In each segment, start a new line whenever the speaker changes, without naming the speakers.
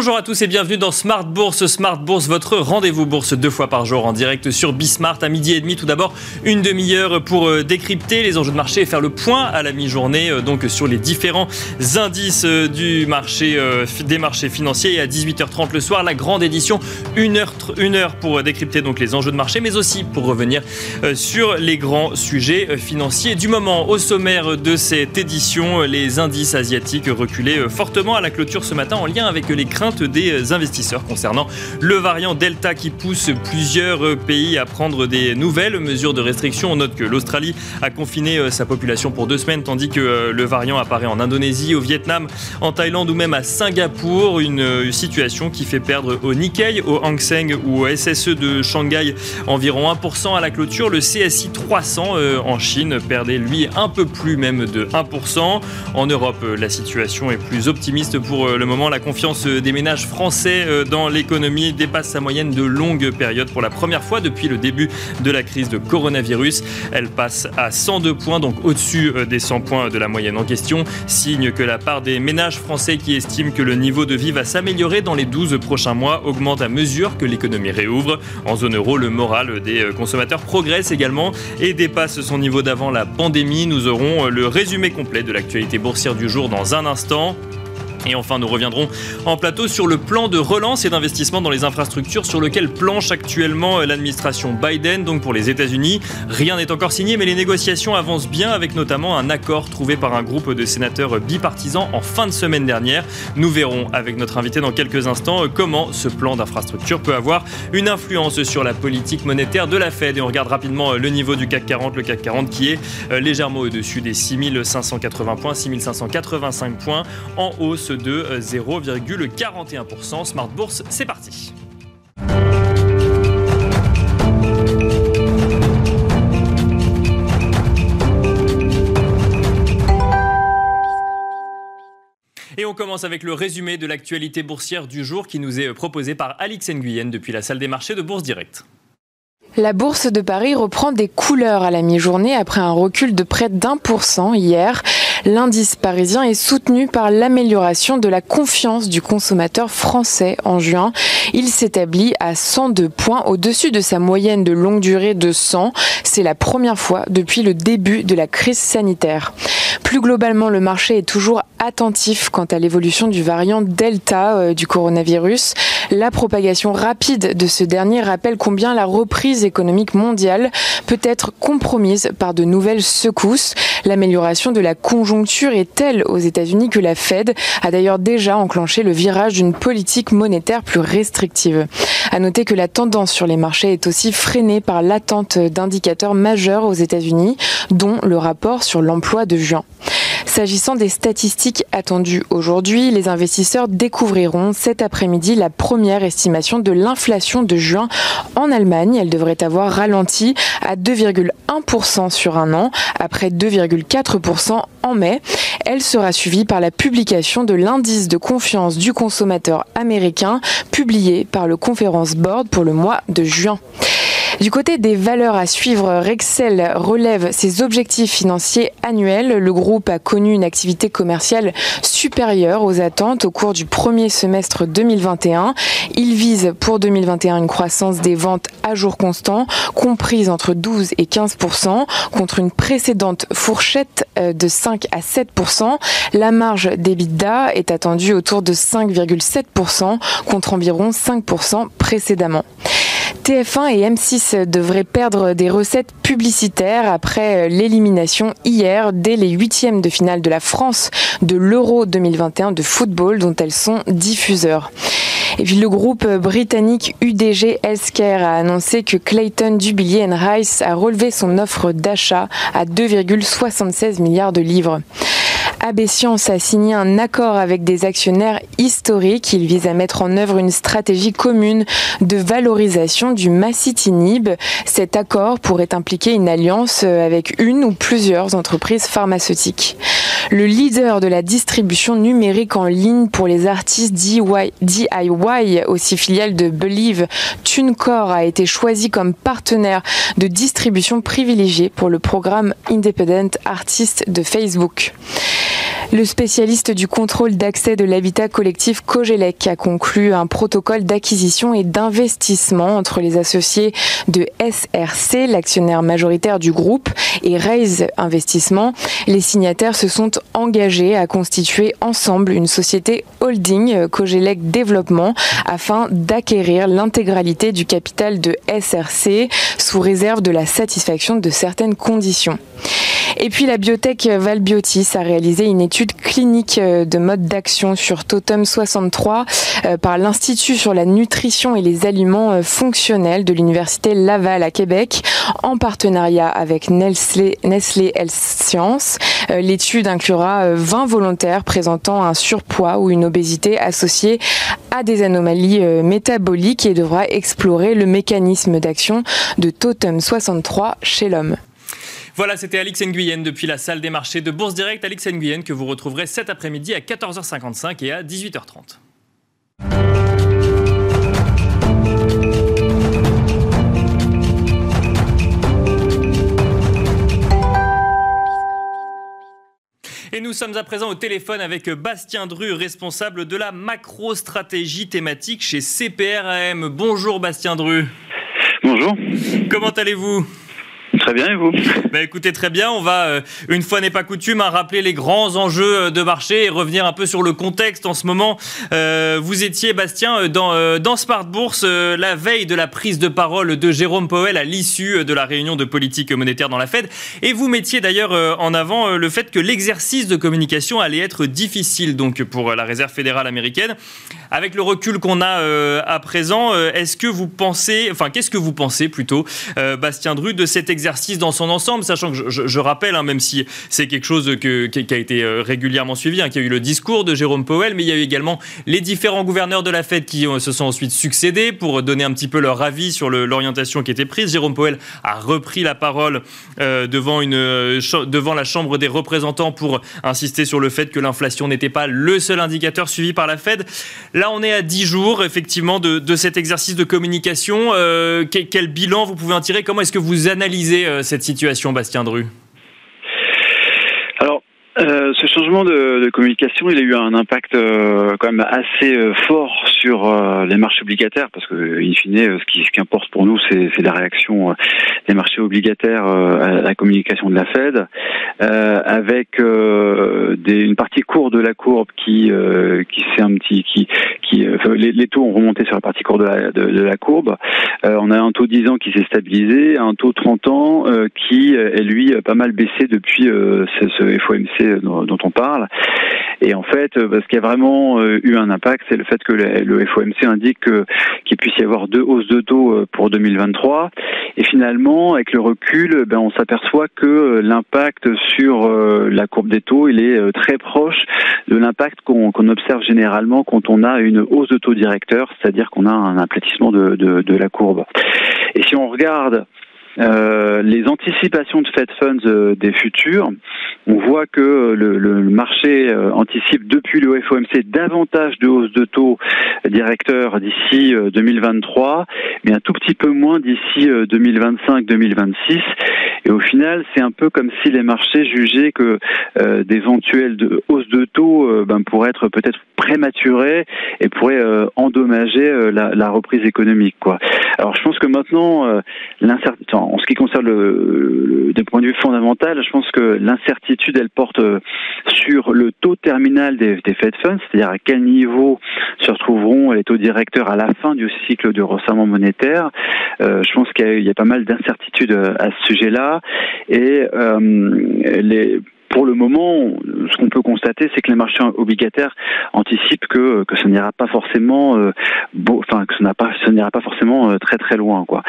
Bonjour à tous et bienvenue dans Smart Bourse. Smart Bourse, votre rendez-vous bourse deux fois par jour en direct sur Bismart à midi et demi. Tout d'abord, une demi-heure pour euh, décrypter les enjeux de marché et faire le point à la mi-journée euh, donc sur les différents indices euh, du marché, des marchés financiers. Et à 18h30 le soir, la grande édition, une heure, une heure pour décrypter donc les enjeux de marché, mais aussi pour revenir sur les grands sujets financiers du moment. Au sommaire de cette édition, les indices asiatiques reculaient fortement à la clôture ce matin en lien avec les des investisseurs concernant le variant Delta qui pousse plusieurs pays à prendre des nouvelles mesures de restriction. On note que l'Australie a confiné euh, sa population pour deux semaines, tandis que euh, le variant apparaît en Indonésie, au Vietnam, en Thaïlande ou même à Singapour. Une euh, situation qui fait perdre au Nikkei, au Hang Seng ou au SSE de Shanghai environ 1% à la clôture. Le CSI 300 en Chine perdait lui un peu plus même de 1%. En Europe, la situation est plus optimiste pour le moment. La confiance des ménages français euh, dans l'économie dépasse sa moyenne de longue période pour la première fois depuis le début de la crise de coronavirus. Elle passe à 102 points, donc au-dessus euh, des 100 points de la moyenne en question. Signe que la part des ménages français qui estiment que le niveau de vie va s'améliorer dans les 12 prochains mois augmente à mesure que l'économie réouvre. En zone euro, le moral des euh, consommateurs progresse également et dépasse son niveau d'avant la pandémie. Nous aurons le résumé complet de l'actualité boursière du jour dans un instant. Et enfin, nous reviendrons en plateau sur le plan de relance et d'investissement dans les infrastructures sur lequel planche actuellement l'administration Biden, donc pour les États-Unis. Rien n'est encore signé, mais les négociations avancent bien avec notamment un accord trouvé par un groupe de sénateurs bipartisans en fin de semaine dernière. Nous verrons avec notre invité dans quelques instants comment ce plan d'infrastructure peut avoir une influence sur la politique monétaire de la Fed. Et on regarde rapidement le niveau du CAC 40, le CAC 40 qui est euh, légèrement au-dessus des 6580 points, 6585 points en hausse de 0,41%. Smart Bourse, c'est parti. Et on commence avec le résumé de l'actualité boursière du jour qui nous est proposé par Alix Nguyen depuis la salle des marchés de Bourse Direct.
La bourse de Paris reprend des couleurs à la mi-journée après un recul de près d'un pour cent hier. L'indice parisien est soutenu par l'amélioration de la confiance du consommateur français en juin. Il s'établit à 102 points au-dessus de sa moyenne de longue durée de 100. C'est la première fois depuis le début de la crise sanitaire. Plus globalement, le marché est toujours attentif quant à l'évolution du variant Delta euh, du coronavirus. La propagation rapide de ce dernier rappelle combien la reprise économique mondiale peut être compromise par de nouvelles secousses. L'amélioration de la conjoncture est telle aux États-Unis que la Fed a d'ailleurs déjà enclenché le virage d'une politique monétaire plus restrictive. À noter que la tendance sur les marchés est aussi freinée par l'attente d'indicateurs majeurs aux États-Unis, dont le rapport sur l'emploi de juin. S'agissant des statistiques attendues aujourd'hui, les investisseurs découvriront cet après-midi la première estimation de l'inflation de juin en Allemagne. Elle devrait avoir ralenti à 2,1% sur un an, après 2,4% en mai. Elle sera suivie par la publication de l'indice de confiance du consommateur américain, publié par le Conference Board pour le mois de juin. Du côté des valeurs à suivre, Rexel relève ses objectifs financiers annuels. Le groupe a connu une activité commerciale supérieure aux attentes au cours du premier semestre 2021. Il vise pour 2021 une croissance des ventes à jour constant, comprise entre 12 et 15% contre une précédente fourchette euh, de 5 à 7% La marge d'EBITDA est attendue autour de 5,7% contre environ 5% précédemment. TF1 et M6 devraient perdre des recettes publicitaires après l'élimination hier dès les huitièmes de finale de la France de l'Euro 2021 de football dont elles sont diffuseurs. Et puis le groupe britannique UDG Healthcare a annoncé que Clayton Dubilier Rice a relevé son offre d'achat à 2,76 milliards de livres. AB Science a signé un accord avec des actionnaires historiques. Il vise à mettre en œuvre une stratégie commune de valorisation du massitinib. Cet accord pourrait impliquer une alliance avec une ou plusieurs entreprises pharmaceutiques. Le leader de la distribution numérique en ligne pour les artistes DIY, aussi filiale de Believe, TuneCore a été choisi comme partenaire de distribution privilégié pour le programme Independent Artist de Facebook. Le spécialiste du contrôle d'accès de l'habitat collectif Cogelec a conclu un protocole d'acquisition et d'investissement entre les associés de SRC, l'actionnaire majoritaire du groupe, et Raise Investissement. Les signataires se sont engagés à constituer ensemble une société holding Cogelec Développement afin d'acquérir l'intégralité du capital de SRC sous réserve de la satisfaction de certaines conditions. Et puis la biotech Valbiotis a réalisé une étude clinique euh, de mode d'action sur Totem 63 euh, par l'Institut sur la nutrition et les aliments euh, fonctionnels de l'Université Laval à Québec en partenariat avec Nestlé, Health Science. L'étude inclura 20 volontaires présentant un surpoids ou une obésité associée à des anomalies métaboliques et devra explorer le mécanisme d'action de Totem 63 chez l'homme.
Voilà, c'était Alix Nguyen depuis la salle des marchés de Bourse Direct. Alix Nguyen que vous retrouverez cet après-midi à 14h55 et à 18h30. Et nous sommes à présent au téléphone avec Bastien Dru, responsable de la macro-stratégie thématique chez CPRAM. Bonjour Bastien Dru.
Bonjour.
Comment allez-vous?
Très bien, et vous?
Bah, Écoutez, très bien. On va, euh, une fois n'est pas coutume, hein, rappeler les grands enjeux euh, de marché et revenir un peu sur le contexte en ce moment. Euh, vous étiez, Bastien, dans, dans Smart Bourse la veille de la prise de parole de Jérôme Powell à l'issue de la réunion de politique monétaire dans la Fed. Et vous mettiez d'ailleurs en avant le fait que l'exercice de communication allait être difficile donc pour la Réserve fédérale américaine. Avec le recul qu'on a à présent, est-ce que vous pensez, enfin, qu'est-ce que vous pensez plutôt, Bastien Dru, de cet exercice dans son ensemble, sachant que je, rappelle, hein, même si c'est quelque chose qui, a été euh, régulièrement suivi, hein, qu'il y a eu le discours de Jérôme Powell, mais il y a eu également les différents gouverneurs de la Fed qui euh, se sont ensuite succédés pour donner un petit peu leur avis sur l'orientation qui était prise. Jérôme Powell a repris la parole euh, devant, une, devant la Chambre des représentants pour insister sur le fait que l'inflation n'était pas le seul indicateur suivi par la Fed. Là, on est à 10 jours, effectivement, de, de cet exercice de communication. quel bilan vous pouvez en tirer? Comment est-ce que vous analysez euh, cette situation, Bastien Dru?
Euh, ce changement de, communication, il a eu un impact euh, quand même assez fort sur les marchés obligataires, parce que, in fine, ce qui, importe pour nous, c'est la réaction des marchés obligataires à la communication de la Fed, avec une partie courte de la courbe qui, qui s'est un petit, qui, qui, les, taux ont remonté sur la partie courte de la, courbe. on a un taux 10 ans qui s'est stabilisé, un taux 30 ans qui est lui pas mal baissé depuis ce, FOMC dont on parle. Et en fait, euh, ce qui a vraiment euh, eu un impact, c'est le fait que le FOMC indique qu'il puisse y avoir deux hausses de taux euh, pour 2023. Et finalement, avec le recul, ben, on s'aperçoit que l'impact sur la courbe des taux, il est très proche de l'impact qu'on observe généralement quand on a une hausse de taux directeur, c'est-à-dire qu'on a un aplatissement de la courbe. Et si on regarde euh, les anticipations de Fed Funds euh, des futurs, on voit que le, le marché euh, anticipe depuis le FOMC davantage de hausse de taux directeurs d'ici 2023, mais un tout petit peu moins d'ici 2025-2026. Et au final, c'est un peu comme si les marchés jugeaient que d'éventuelles hausses de taux ben, pourraient être peut-être prématurées et pourraient endommager la, la, reprise économique. Quoi. Alors je pense que maintenant, l'incertitude en ce qui concerne le, des points de vue fondamentaux, je pense que l'incertitude, elle porte euh, sur le taux terminal des, Fed Funds, c'est-à-dire à quel niveau se retrouveront les taux directeurs à la fin du cycle de resserrement monétaire. Euh, je pense qu'il y, a pas mal d'incertitudes euh, à ce sujet-là. Et pour le moment, ce qu'on peut constater, c'est que les marchés obligataires anticipent que, ça n'ira pas forcément, enfin que ça n'ira pas forcément très très loin, quoi.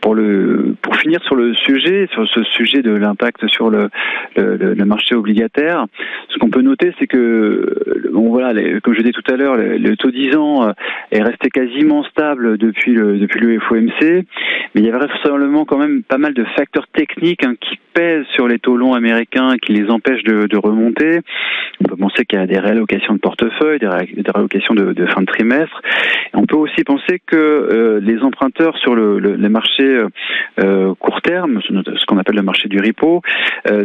Pour le, pour finir sur le sujet, sur ce sujet de l'impact sur le, le, le, marché obligataire, ce qu'on peut noter, c'est que, bon voilà, les, comme je disais tout à l'heure, le, taux 10 ans euh, est resté quasiment stable depuis le depuis le FOMC, mais il y a vraisemblablement quand même pas mal de facteurs techniques hein, qui pèsent sur les taux longs américains, qui les empêchent de, remonter. On peut penser qu'il y a des réallocations de portefeuille, des, réallocations de, fin de trimestre. on peut aussi penser que les emprunteurs sur le, les marchés court terme, ce qu'on appelle le marché du repo,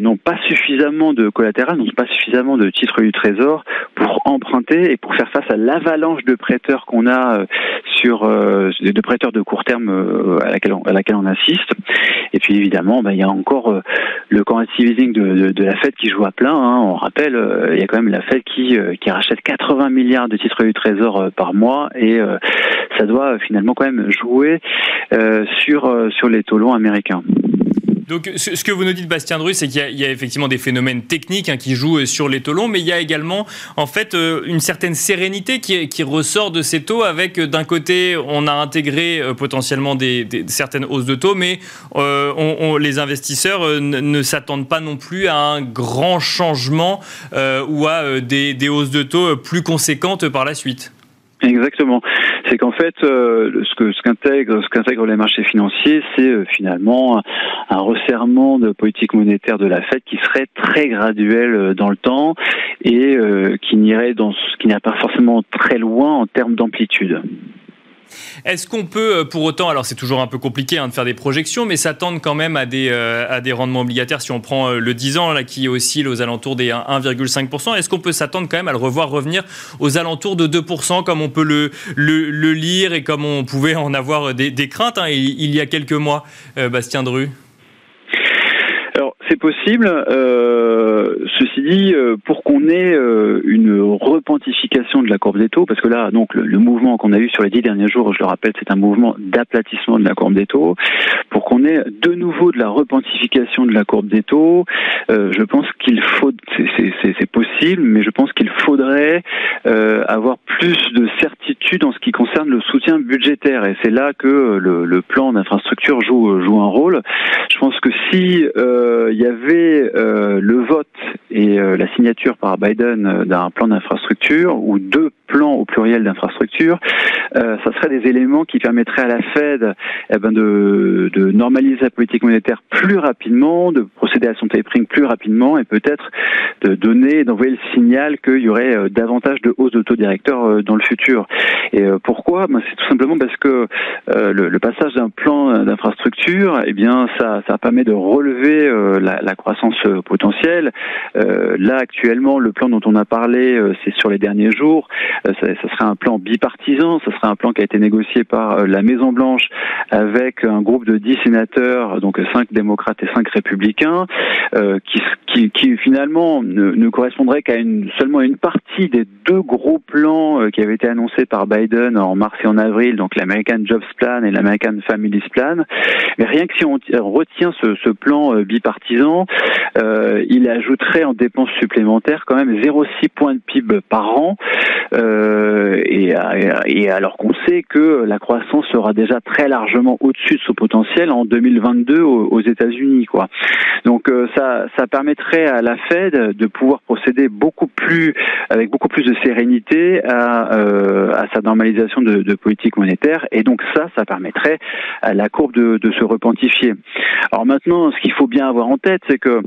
n'ont pas suffisamment de collatéral, n'ont pas suffisamment de titres du trésor pour emprunter et pour faire face à l'avalanche de prêteurs qu'on a sur de prêteurs de court terme à laquelle on, assiste. Et puis évidemment, bah, il y a encore le quantitative easing de, de, la Fed qui joue à plein. Hein. On rappelle, il y a quand même la Fed qui rachète 80 milliards de titres du trésor par mois et ça doit finalement quand même jouer sur sur les taux longs américains.
Donc, ce que vous nous dites, Bastien Dru, c'est qu'il y, a effectivement des phénomènes techniques hein, qui jouent euh, sur les taux longs, mais il y a également, en fait, euh, une certaine sérénité qui, ressort de ces taux. Avec, euh, d'un côté, on a intégré potentiellement des, certaines hausses de taux, mais les investisseurs ne, s'attendent pas non plus à un grand changement ou à des hausses de taux plus conséquentes par la suite.
Exactement. C'est qu'en fait, euh, ce que ce qu'intègrent ce qu'intègrent les marchés financiers, c'est euh, finalement un resserrement de politique monétaire de la Fed qui serait très graduel euh, dans le temps et qui n'irait dans qui n'irait pas forcément très loin en termes d'amplitude.
Est-ce qu'on peut, euh, pour autant, alors c'est toujours un peu compliqué hein, de faire des projections, mais s'attendre quand même à des, euh, rendements obligataires si on prend euh, le 10 ans là, qui oscille aux alentours des 1,5% Est-ce qu'on peut s'attendre quand même à le revoir revenir aux alentours de 2% comme on peut le, lire et comme on pouvait en avoir des, craintes hein, il, y a quelques mois, Bastien Dru?
C'est possible. Euh, ceci dit, euh, pour qu'on ait euh, une repentification de la courbe des taux, parce que là, donc le, mouvement qu'on a eu sur les dix derniers jours, je le rappelle, c'est un mouvement d'aplatissement de la courbe des taux. Pour qu'on ait de nouveau de la repentification de la courbe des taux, je pense qu'il faut, c'est possible, mais je pense qu'il faudrait avoir plus de certitude en ce qui concerne le soutien budgétaire. Et c'est là que le, plan d'infrastructure joue joue un rôle. Je pense que si il y avait euh, le vote et euh, la signature par Biden euh, d'un plan d'infrastructure ou deux plans au pluriel d'infrastructure, ça serait des éléments qui permettraient à la Fed eh ben de, de, normaliser la politique monétaire plus rapidement, de procéder à son tapering plus rapidement et peut-être de donner, d'envoyer le signal qu'il y aurait davantage de hausse de taux directeur dans le futur. Et pourquoi? Ben, C'est tout simplement parce que le, passage d'un plan d'infrastructure, eh bien, ça, ça permet de relever la, croissance euh, potentielle. Euh, là, actuellement, le plan dont on a parlé, euh, c'est sur les derniers jours. ça, ça, serait un plan bipartisan. Ça serait un plan qui a été négocié par la Maison Blanche avec un groupe de 10 sénateurs, donc 5 démocrates et 5 républicains, qui, qui, qui, finalement ne, ne correspondrait qu'à une, seulement une partie des deux gros plans qui avaient été annoncés par Biden en mars et en avril, donc l'American Jobs Plan et l'American Families Plan. Mais rien que si on retient ce, ce plan bipartisan, euh, il ajouterait en dépenses supplémentaires quand même 0,6 points de PIB par an. Euh, et, alors qu'on sait que la croissance sera déjà très largement au-dessus de son potentiel en 2022 aux, États-Unis, quoi. Donc euh, ça, ça permettrait à la Fed de pouvoir procéder beaucoup plus, avec beaucoup plus de sérénité à, à sa normalisation de, politique monétaire. Et donc ça, ça permettrait à la courbe de se repentifier. Alors maintenant, ce qu'il faut bien avoir en tête, c'est que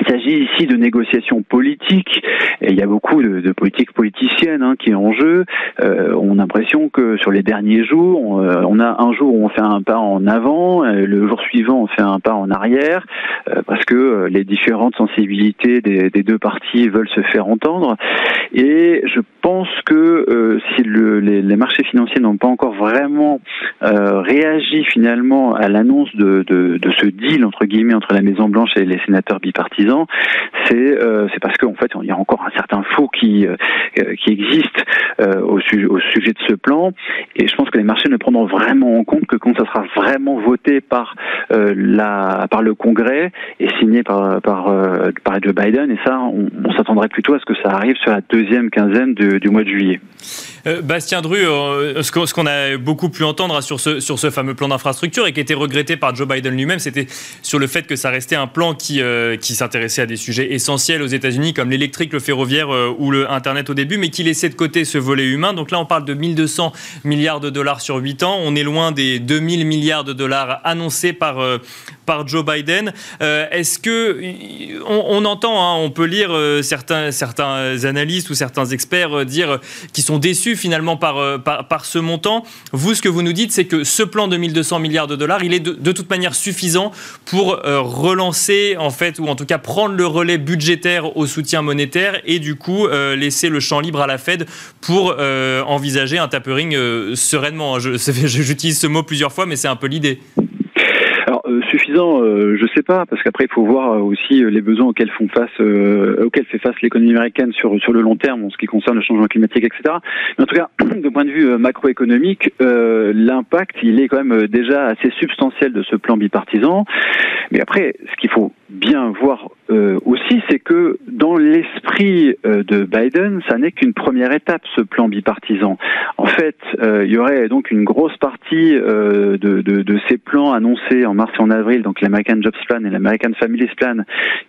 il s'agit ici de négociations politiques et il y a beaucoup de, de politiques politiciennes hein, qui est en jeu. Euh, on a l'impression que sur les derniers jours, on, euh, on, a un jour où on fait un pas en avant, le jour suivant on fait un pas en arrière, euh, parce que les différentes sensibilités des, deux parties veulent se faire entendre. Et je pense que si le, les, marchés financiers n'ont pas encore vraiment réagi finalement à l'annonce de, de, ce deal entre guillemets entre la Maison Blanche et les sénateurs bipartisans c'est euh, parce qu'en fait il y a encore un certain faux qui euh, qui existe euh, au, sujet, au sujet de ce plan et je pense que les marchés ne prendront vraiment en compte que quand ça sera vraiment voté par la par le Congrès et signé par par par Joe Biden et ça on, s'attendrait plutôt à ce que ça arrive sur la deuxième quinzaine du mois de juillet.
Bastien Dru, ce qu'on a beaucoup pu entendre sur ce, sur ce fameux plan d'infrastructure et qui était regretté par Joe Biden lui-même, c'était sur le fait que ça restait un plan qui, qui s'intéressait à des sujets essentiels aux États-Unis comme l'électrique, le ferroviaire euh, ou le Internet au début, mais qui laissait de côté ce volet humain. Donc là, on parle de 1200 milliards de dollars sur 8 ans. On est loin des 2000 milliards de dollars annoncés par, euh, par Joe Biden. Est-ce que on, entend, hein, on peut lire certains, certains analystes ou certains experts dire qu'ils sont déçus finalement par, par, ce montant. Vous, ce que vous nous dites, c'est que ce plan de 1200 milliards de dollars, il est de, de toute manière suffisant pour relancer en fait, ou en tout cas prendre le relais budgétaire au soutien monétaire et du coup laisser le champ libre à la Fed pour envisager un tapering sereinement. J'utilise ce mot plusieurs fois, mais c'est un peu l'idée.
Alors euh, suffisant, euh, je sais pas, parce qu'après il faut voir euh, aussi les besoins auxquels font face, auxquels fait face l'économie américaine sur sur le long terme, en ce qui concerne le changement climatique, etc. Mais en tout cas, de point de vue macroéconomique, l'impact il est quand même déjà assez substantiel de ce plan bipartisan. Mais après, ce qu'il faut bien voir euh, aussi, c'est que dans l'esprit euh, de Biden, ça n'est qu'une première étape, ce plan bipartisan. En fait, euh, il y aurait donc une grosse partie de, de, de, ces plans annoncés en mars et en avril, donc l'American Jobs Plan et l'American Families Plan,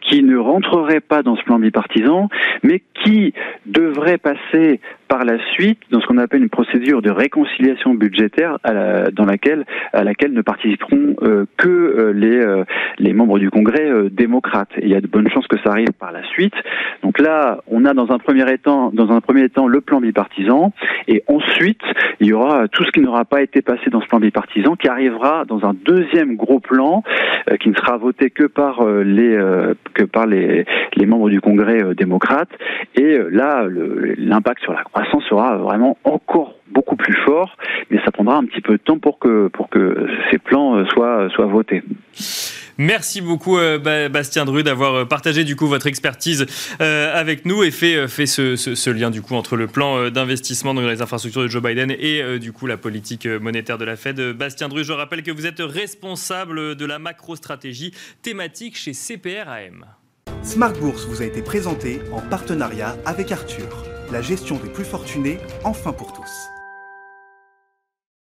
qui ne rentreraient pas dans ce plan bipartisan, mais qui devraient passer par la suite dans ce qu'on appelle une procédure de réconciliation budgétaire à dans laquelle à laquelle ne participeront euh, que euh, les euh, les membres du Congrès démocrates. Il y a de bonnes chances que ça arrive par la suite. Donc là, on a dans un premier temps dans un premier temps le plan bipartisan et ensuite il y aura tout ce qui n'aura pas été passé dans ce plan bipartisan qui arrivera dans un deuxième gros plan qui ne sera voté que par les que par les les membres du Congrès démocrates et là l'impact sur la croissance sera vraiment encore beaucoup plus fort, mais ça prendra un petit peu de temps pour que, pour que ces plans euh, soient, soient votés.
Merci beaucoup euh, Bastien Dru d'avoir euh, partagé du coup votre expertise avec nous et fait, fait ce, lien du coup entre le plan d'investissement dans les infrastructures de Joe Biden et du coup la politique monétaire de la Fed. Bastien Dru, je rappelle que vous êtes responsable de la macro-stratégie thématique chez CPRAM.
Smart Bourse vous a été présenté en partenariat avec Arthur la gestion des plus fortunés, enfin pour tous.